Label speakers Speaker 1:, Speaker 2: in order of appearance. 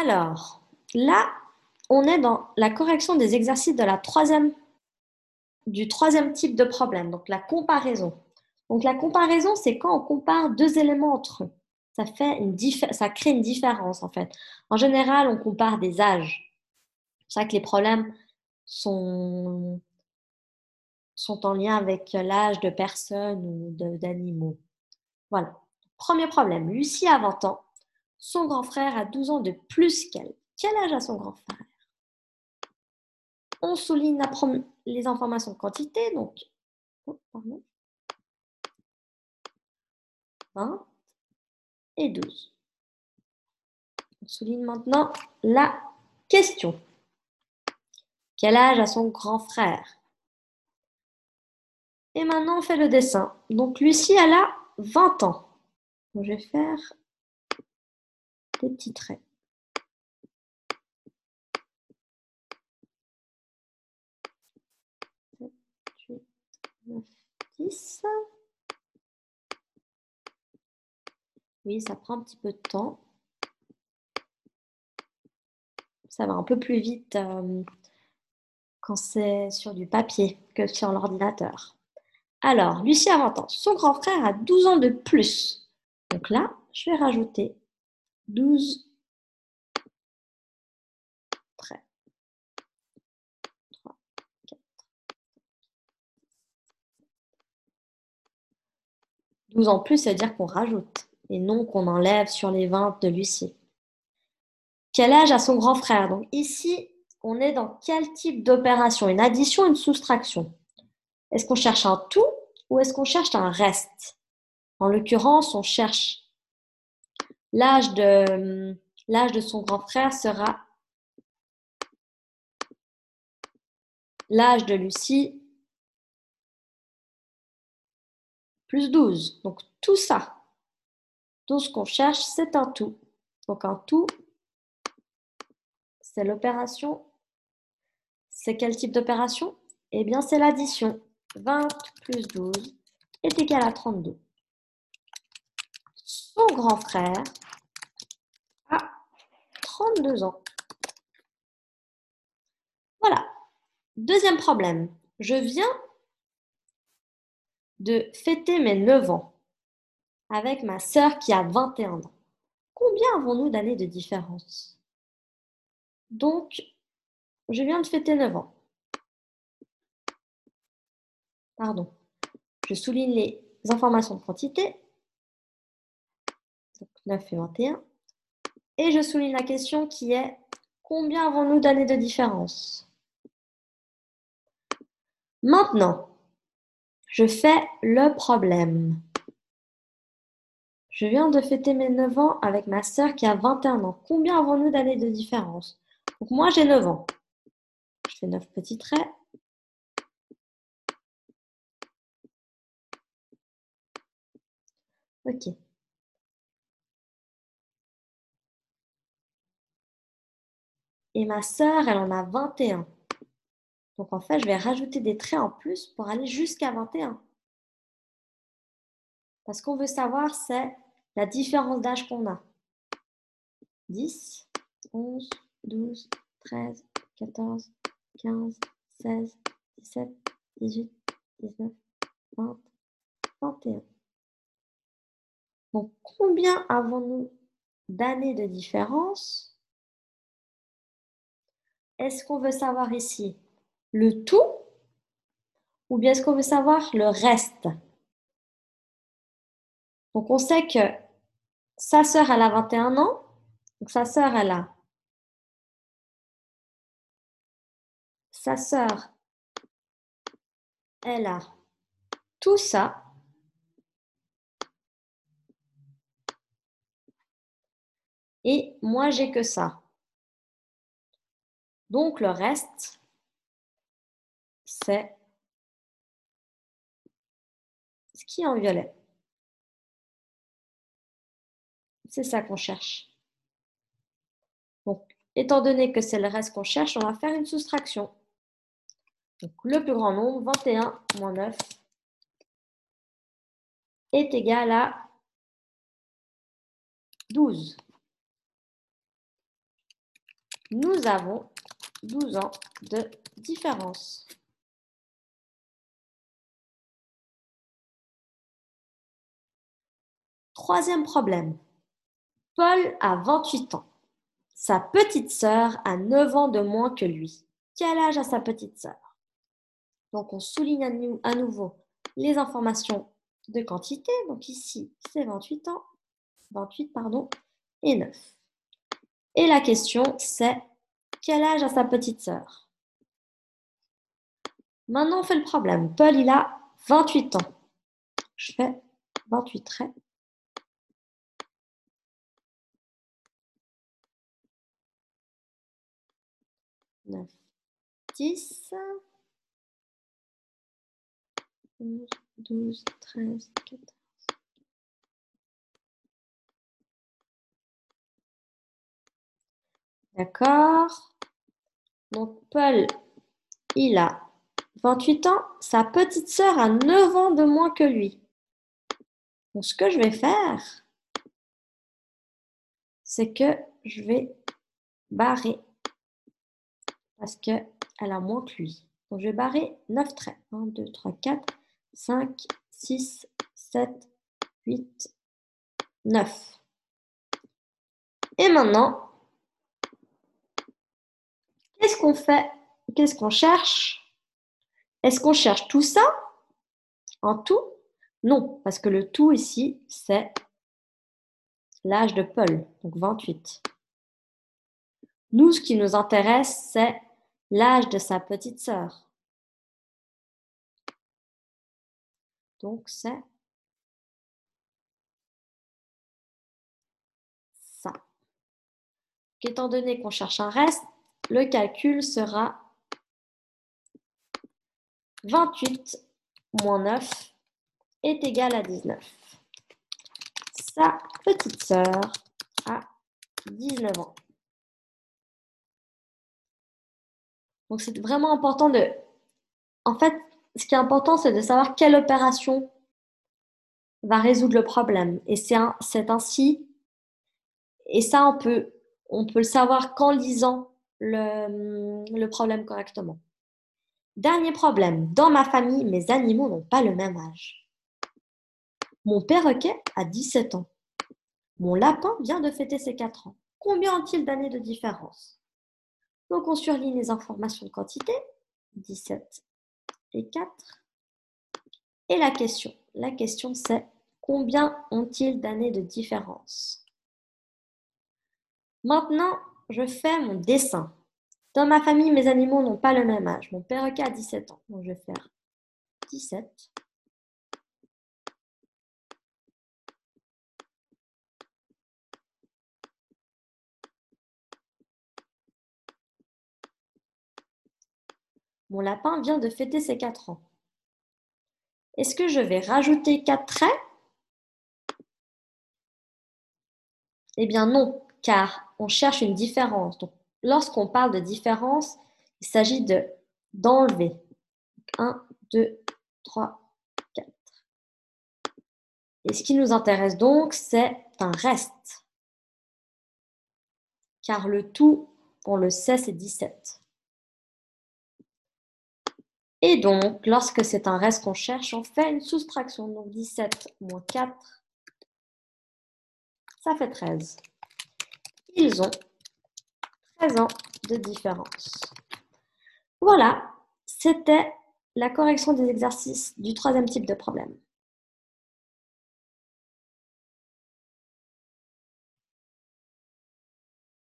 Speaker 1: Alors, là, on est dans la correction des exercices de la troisième, du troisième type de problème, donc la comparaison. Donc la comparaison, c'est quand on compare deux éléments entre eux. Ça, fait une ça crée une différence en fait. En général, on compare des âges. C'est ça que les problèmes sont, sont en lien avec l'âge de personnes ou d'animaux. Voilà. Premier problème, Lucie a 20 ans son grand frère a 12 ans de plus qu'elle. Quel âge a son grand frère On souligne la les informations de quantité, donc. 20 et 12. On souligne maintenant la question. Quel âge a son grand frère Et maintenant, on fait le dessin. Donc, Lucie, elle a 20 ans. je vais faire des petits traits. Oui, ça prend un petit peu de temps. Ça va un peu plus vite euh, quand c'est sur du papier que sur l'ordinateur. Alors, Lucie a 20 ans. Son grand frère a 12 ans de plus. Donc là, je vais rajouter 12 12 en plus, c'est-à-dire qu'on rajoute et non qu'on enlève sur les 20 de Lucie. Quel âge a son grand frère Donc ici, on est dans quel type d'opération Une addition, une soustraction Est-ce qu'on cherche un tout ou est-ce qu'on cherche un reste En l'occurrence, on cherche L'âge de, son grand frère sera l'âge de Lucie plus 12. Donc tout ça, tout ce qu'on cherche, c'est un tout. Donc un tout, c'est l'opération. C'est quel type d'opération Eh bien, c'est l'addition. 20 plus 12 est égal à 32. Son grand frère deux ans. Voilà. Deuxième problème. Je viens de fêter mes 9 ans avec ma sœur qui a 21 ans. Combien avons-nous d'années de différence Donc, je viens de fêter 9 ans. Pardon. Je souligne les informations de quantité. Donc 9 et 21. Et je souligne la question qui est combien avons-nous d'années de différence Maintenant, je fais le problème. Je viens de fêter mes 9 ans avec ma sœur qui a 21 ans. Combien avons-nous d'années de différence Donc moi j'ai 9 ans. Je fais 9 petits traits. Ok. Et ma sœur, elle en a 21. Donc en fait, je vais rajouter des traits en plus pour aller jusqu'à 21. Parce qu'on veut savoir, c'est la différence d'âge qu'on a. 10, 11, 12, 13, 14, 15, 16, 17, 18, 19, 20, 21. Donc combien avons-nous d'années de différence est-ce qu'on veut savoir ici le tout ou bien est-ce qu'on veut savoir le reste Donc on sait que sa sœur, elle a 21 ans, donc sa sœur, elle a... Sa sœur, elle a tout ça. Et moi, j'ai que ça. Donc le reste, c'est ce qui est en violet. C'est ça qu'on cherche. Donc, étant donné que c'est le reste qu'on cherche, on va faire une soustraction. Donc, le plus grand nombre, 21 moins 9, est égal à 12. Nous avons 12 ans de différence. Troisième problème. Paul a 28 ans. Sa petite sœur a 9 ans de moins que lui. Quel âge a sa petite sœur Donc on souligne à, à nouveau les informations de quantité. Donc ici, c'est 28 ans. 28, pardon, et 9. Et la question, c'est quel âge a sa petite sœur Maintenant, on fait le problème. Paul, il a 28 ans. Je fais 28 traits. Neuf, dix, douze, treize, quatorze. D'accord. Donc Paul, il a 28 ans, sa petite sœur a 9 ans de moins que lui. Donc ce que je vais faire, c'est que je vais barrer parce qu'elle a moins que lui. Donc je vais barrer 9 traits. 1, 2, 3, 4, 5, 6, 7, 8, 9. Et maintenant, Qu'est-ce qu'on fait Qu'est-ce qu'on cherche Est-ce qu'on cherche tout ça en tout Non, parce que le tout ici, c'est l'âge de Paul, donc 28. Nous, ce qui nous intéresse, c'est l'âge de sa petite sœur. Donc, c'est ça. Étant donné qu'on cherche un reste, le calcul sera 28 moins 9 est égal à 19. Sa petite sœur a 19 ans. Donc c'est vraiment important de... En fait, ce qui est important, c'est de savoir quelle opération va résoudre le problème. Et c'est un... ainsi... Et ça, on peut, on peut le savoir qu'en lisant le, problème correctement. Dernier problème, dans ma famille, mes animaux n'ont pas le même âge. Mon perroquet a 17 ans. Mon lapin vient de fêter ses 4 ans. Combien ont-ils d'années de différence Donc on surligne les informations de quantité, 17 et 4. Et la question, la question c'est combien ont-ils d'années de différence Maintenant, je fais mon dessin. Dans ma famille, mes animaux n'ont pas le même âge. Mon perroquet a 17 ans. Donc, je vais faire 17 Mon lapin vient de fêter ses 4 ans. Est-ce que je vais rajouter 4 traits Eh bien non, car on cherche une différence. Donc, lorsqu'on parle de différence, il s'agit de d'enlever. 1, 2, 3, 4. Et ce qui nous intéresse donc, c'est un reste. Car le tout, on le sait, c'est 17. Et donc, lorsque c'est un reste qu'on cherche, on fait une soustraction. Donc 17 moins 4, ça fait 13 ils ont 13 ans de différence. Voilà, c'était la correction des exercices du troisième type de problème.